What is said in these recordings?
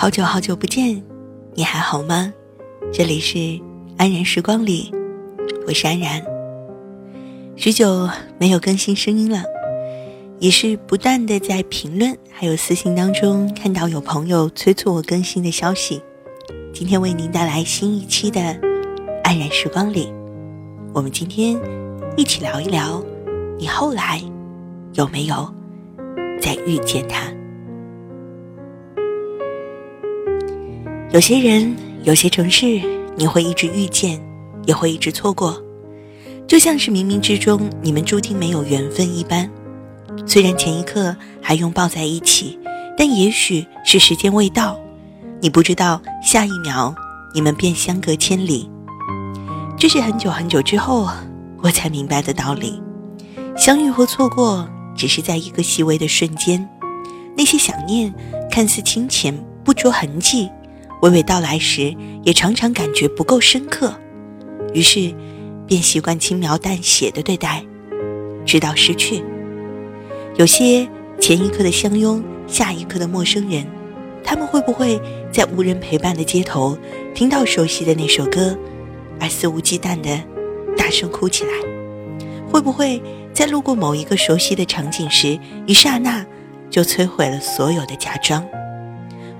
好久好久不见，你还好吗？这里是安然时光里，我是安然。许久没有更新声音了，也是不断的在评论还有私信当中看到有朋友催促我更新的消息。今天为您带来新一期的安然时光里，我们今天一起聊一聊，你后来有没有再遇见他？有些人，有些城市，你会一直遇见，也会一直错过，就像是冥冥之中你们注定没有缘分一般。虽然前一刻还拥抱在一起，但也许是时间未到，你不知道下一秒你们便相隔千里。这是很久很久之后我才明白的道理。相遇或错过，只是在一个细微的瞬间。那些想念看似清浅，不着痕迹。娓娓道来时，也常常感觉不够深刻，于是便习惯轻描淡写的对待，直到失去。有些前一刻的相拥，下一刻的陌生人，他们会不会在无人陪伴的街头听到熟悉的那首歌，而肆无忌惮的大声哭起来？会不会在路过某一个熟悉的场景时，一刹那就摧毁了所有的假装？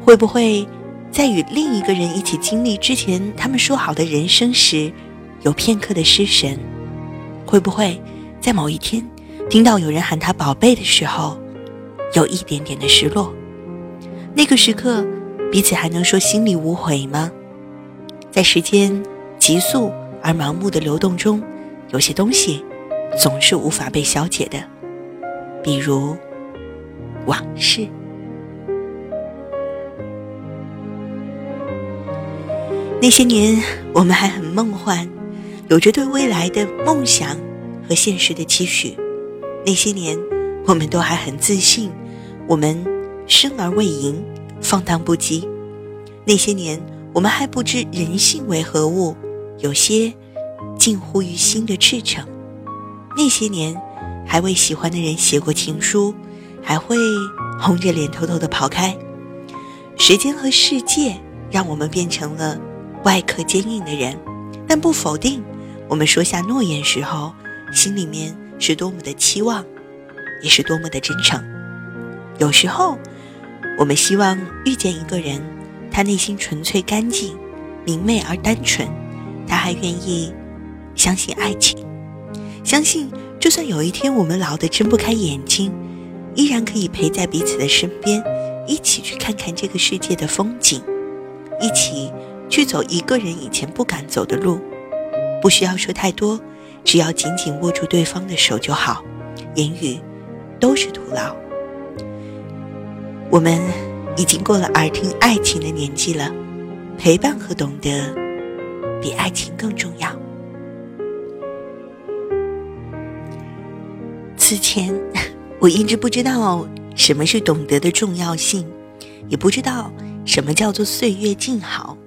会不会？在与另一个人一起经历之前，他们说好的人生时，有片刻的失神，会不会在某一天听到有人喊他宝贝的时候，有一点点的失落？那个时刻，彼此还能说心里无悔吗？在时间急速而盲目的流动中，有些东西总是无法被消解的，比如往事。那些年，我们还很梦幻，有着对未来的梦想和现实的期许。那些年，我们都还很自信，我们生而为赢，放荡不羁。那些年，我们还不知人性为何物，有些近乎于心的赤诚。那些年，还为喜欢的人写过情书，还会红着脸偷偷的跑开。时间和世界让我们变成了。外壳坚硬的人，但不否定我们说下诺言时候，心里面是多么的期望，也是多么的真诚。有时候，我们希望遇见一个人，他内心纯粹干净、明媚而单纯，他还愿意相信爱情，相信就算有一天我们老得睁不开眼睛，依然可以陪在彼此的身边，一起去看看这个世界的风景，一起。去走一个人以前不敢走的路，不需要说太多，只要紧紧握住对方的手就好，言语都是徒劳。我们已经过了耳听爱情的年纪了，陪伴和懂得比爱情更重要。此前我一直不知道什么是懂得的重要性，也不知道什么叫做岁月静好。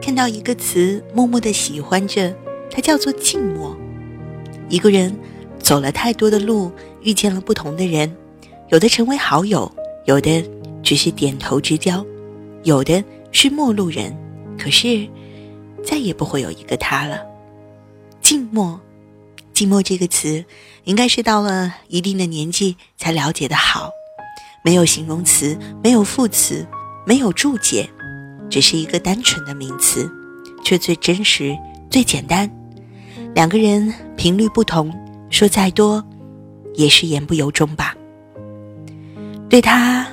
看到一个词，默默的喜欢着，它叫做静默。一个人走了太多的路，遇见了不同的人，有的成为好友，有的只是点头之交，有的是陌路人。可是，再也不会有一个他了。静默，静默这个词，应该是到了一定的年纪才了解的好。没有形容词，没有副词，没有注解。只是一个单纯的名词，却最真实、最简单。两个人频率不同，说再多，也是言不由衷吧。对他，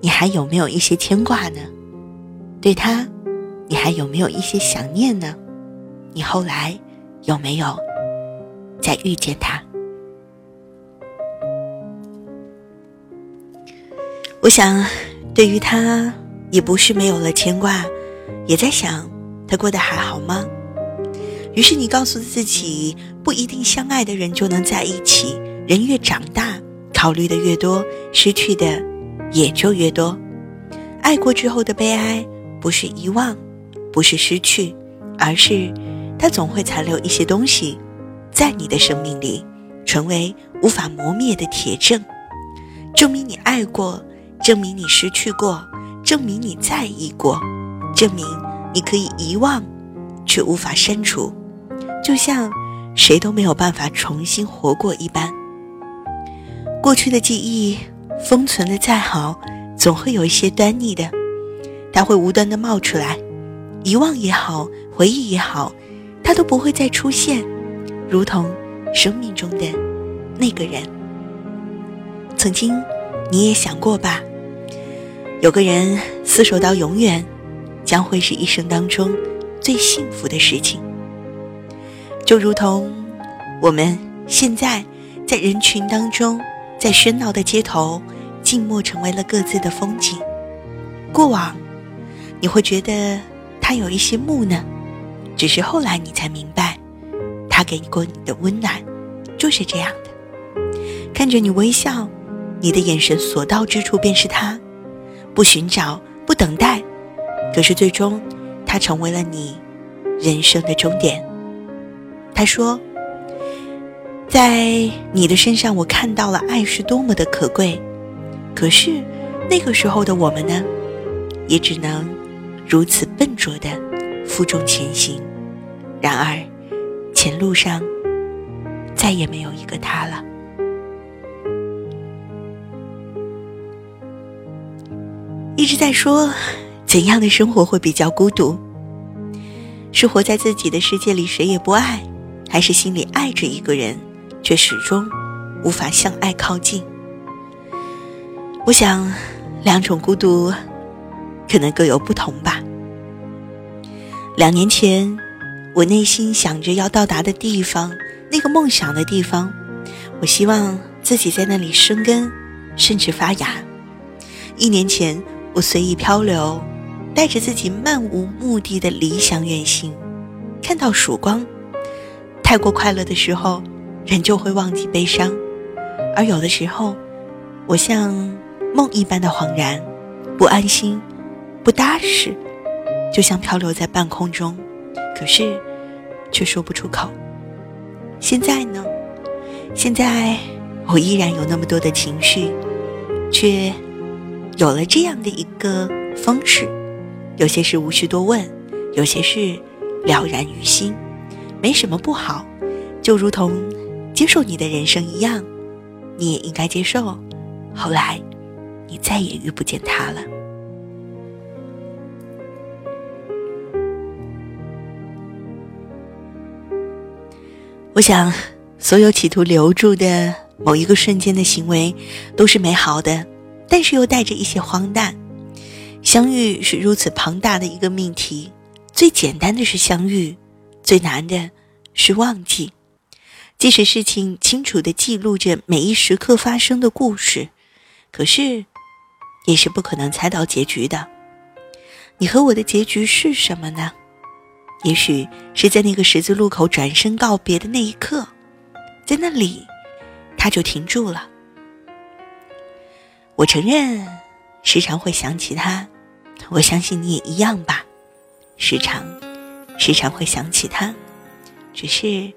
你还有没有一些牵挂呢？对他，你还有没有一些想念呢？你后来有没有再遇见他？我想，对于他。也不是没有了牵挂，也在想他过得还好吗？于是你告诉自己，不一定相爱的人就能在一起。人越长大，考虑的越多，失去的也就越多。爱过之后的悲哀，不是遗忘，不是失去，而是它总会残留一些东西，在你的生命里，成为无法磨灭的铁证，证明你爱过，证明你失去过。证明你在意过，证明你可以遗忘，却无法删除，就像谁都没有办法重新活过一般。过去的记忆封存的再好，总会有一些端倪的，它会无端的冒出来，遗忘也好，回忆也好，它都不会再出现，如同生命中的那个人。曾经，你也想过吧？有个人厮守到永远，将会是一生当中最幸福的事情。就如同我们现在在人群当中，在喧闹的街头，静默成为了各自的风景。过往，你会觉得他有一些木讷，只是后来你才明白，他给过你的温暖就是这样的。看着你微笑。你的眼神所到之处便是他，不寻找，不等待，可是最终，他成为了你人生的终点。他说：“在你的身上，我看到了爱是多么的可贵。可是那个时候的我们呢，也只能如此笨拙的负重前行。然而，前路上再也没有一个他了。”是在说，怎样的生活会比较孤独？是活在自己的世界里，谁也不爱，还是心里爱着一个人，却始终无法向爱靠近？我想，两种孤独可能各有不同吧。两年前，我内心想着要到达的地方，那个梦想的地方，我希望自己在那里生根，甚至发芽。一年前。我随意漂流，带着自己漫无目的的理想远行，看到曙光。太过快乐的时候，人就会忘记悲伤；而有的时候，我像梦一般的恍然，不安心，不踏实，就像漂流在半空中，可是却说不出口。现在呢？现在我依然有那么多的情绪，却。有了这样的一个方式，有些事无需多问，有些事了然于心，没什么不好。就如同接受你的人生一样，你也应该接受。后来，你再也遇不见他了。我想，所有企图留住的某一个瞬间的行为，都是美好的。但是又带着一些荒诞。相遇是如此庞大的一个命题，最简单的是相遇，最难的是忘记。即使事情清楚地记录着每一时刻发生的故事，可是也是不可能猜到结局的。你和我的结局是什么呢？也许是在那个十字路口转身告别的那一刻，在那里，他就停住了。我承认，时常会想起他，我相信你也一样吧。时常，时常会想起他，只是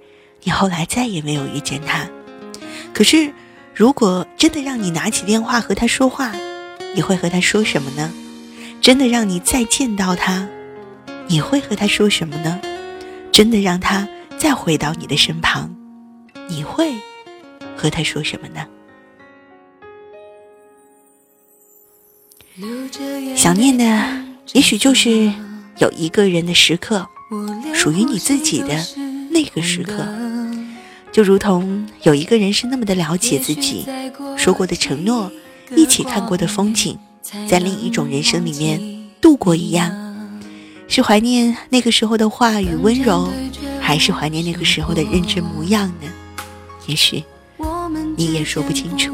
你后来再也没有遇见他。可是，如果真的让你拿起电话和他说话，你会和他说什么呢？真的让你再见到他，你会和他说什么呢？真的让他再回到你的身旁，你会和他说什么呢？想念的，也许就是有一个人的时刻，属于你自己的那个时刻，就如同有一个人是那么的了解自己，说过的承诺，一起看过的风景，在另一种人生里面度过一样。是怀念那个时候的话语温柔，还是怀念那个时候的认真模样呢？也许你也说不清楚。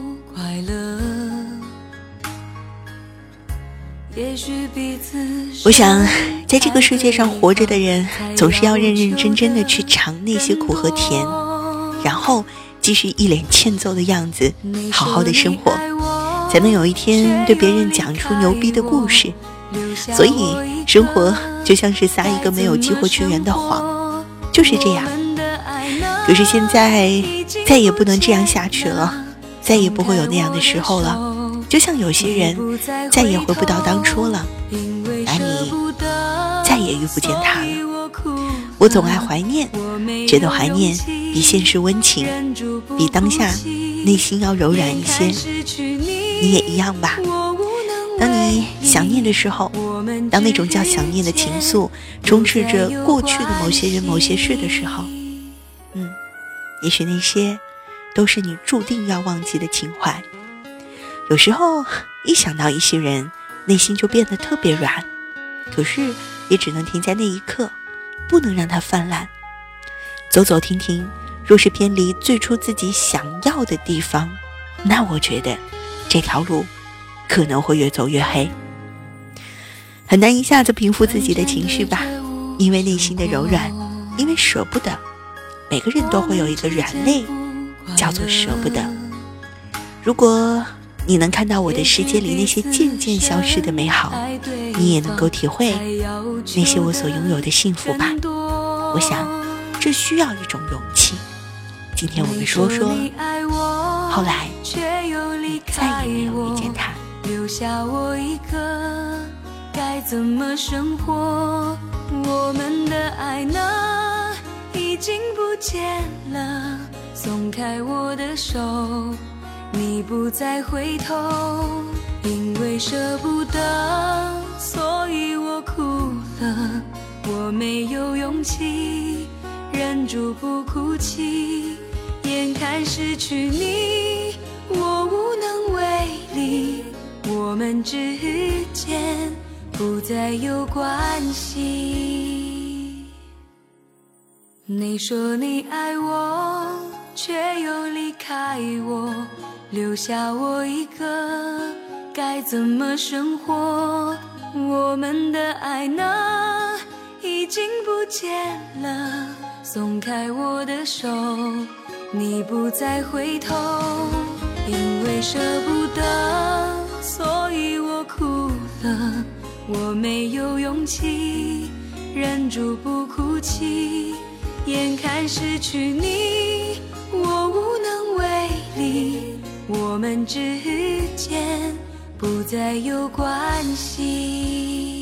我想，在这个世界上活着的人，总是要认认真真的去尝那些苦和甜，然后继续一脸欠揍的样子，好好的生活，才能有一天对别人讲出牛逼的故事。所以，生活就像是撒一个没有机会去圆的谎，就是这样。可是现在再也不能这样下去了，再也不会有那样的时候了。就像有些人再也回不到当初了，而你再也遇不见他了。我总爱怀念，觉得怀念比现实温情，比当下内心要柔软一些。你也一样吧？当你想念的时候，当那种叫想念的情愫充斥着过去的某些人、某些事的时候，嗯，也许那些都是你注定要忘记的情怀。有时候一想到一些人，内心就变得特别软，可是也只能停在那一刻，不能让它泛滥。走走停停，若是偏离最初自己想要的地方，那我觉得这条路可能会越走越黑，很难一下子平复自己的情绪吧。因为内心的柔软，因为舍不得，每个人都会有一个软肋，叫做舍不得。如果。你能看到我的世界里那些渐渐消失的美好，你也能够体会那些我所拥有的幸福吧。我想，这需要一种勇气。今天我们说说，后来再也没有遇见他。留下我一个，该怎么生活？我们的爱呢？已经不见了。松开我的手。你不再回头，因为舍不得，所以我哭了。我没有勇气忍住不哭泣，眼看失去你，我无能为力。我们之间不再有关系。你说你爱我，却又离开我。留下我一个，该怎么生活？我们的爱呢？已经不见了。松开我的手，你不再回头。因为舍不得，所以我哭了。我没有勇气忍住不哭泣，眼看失去你，之间不再有关系。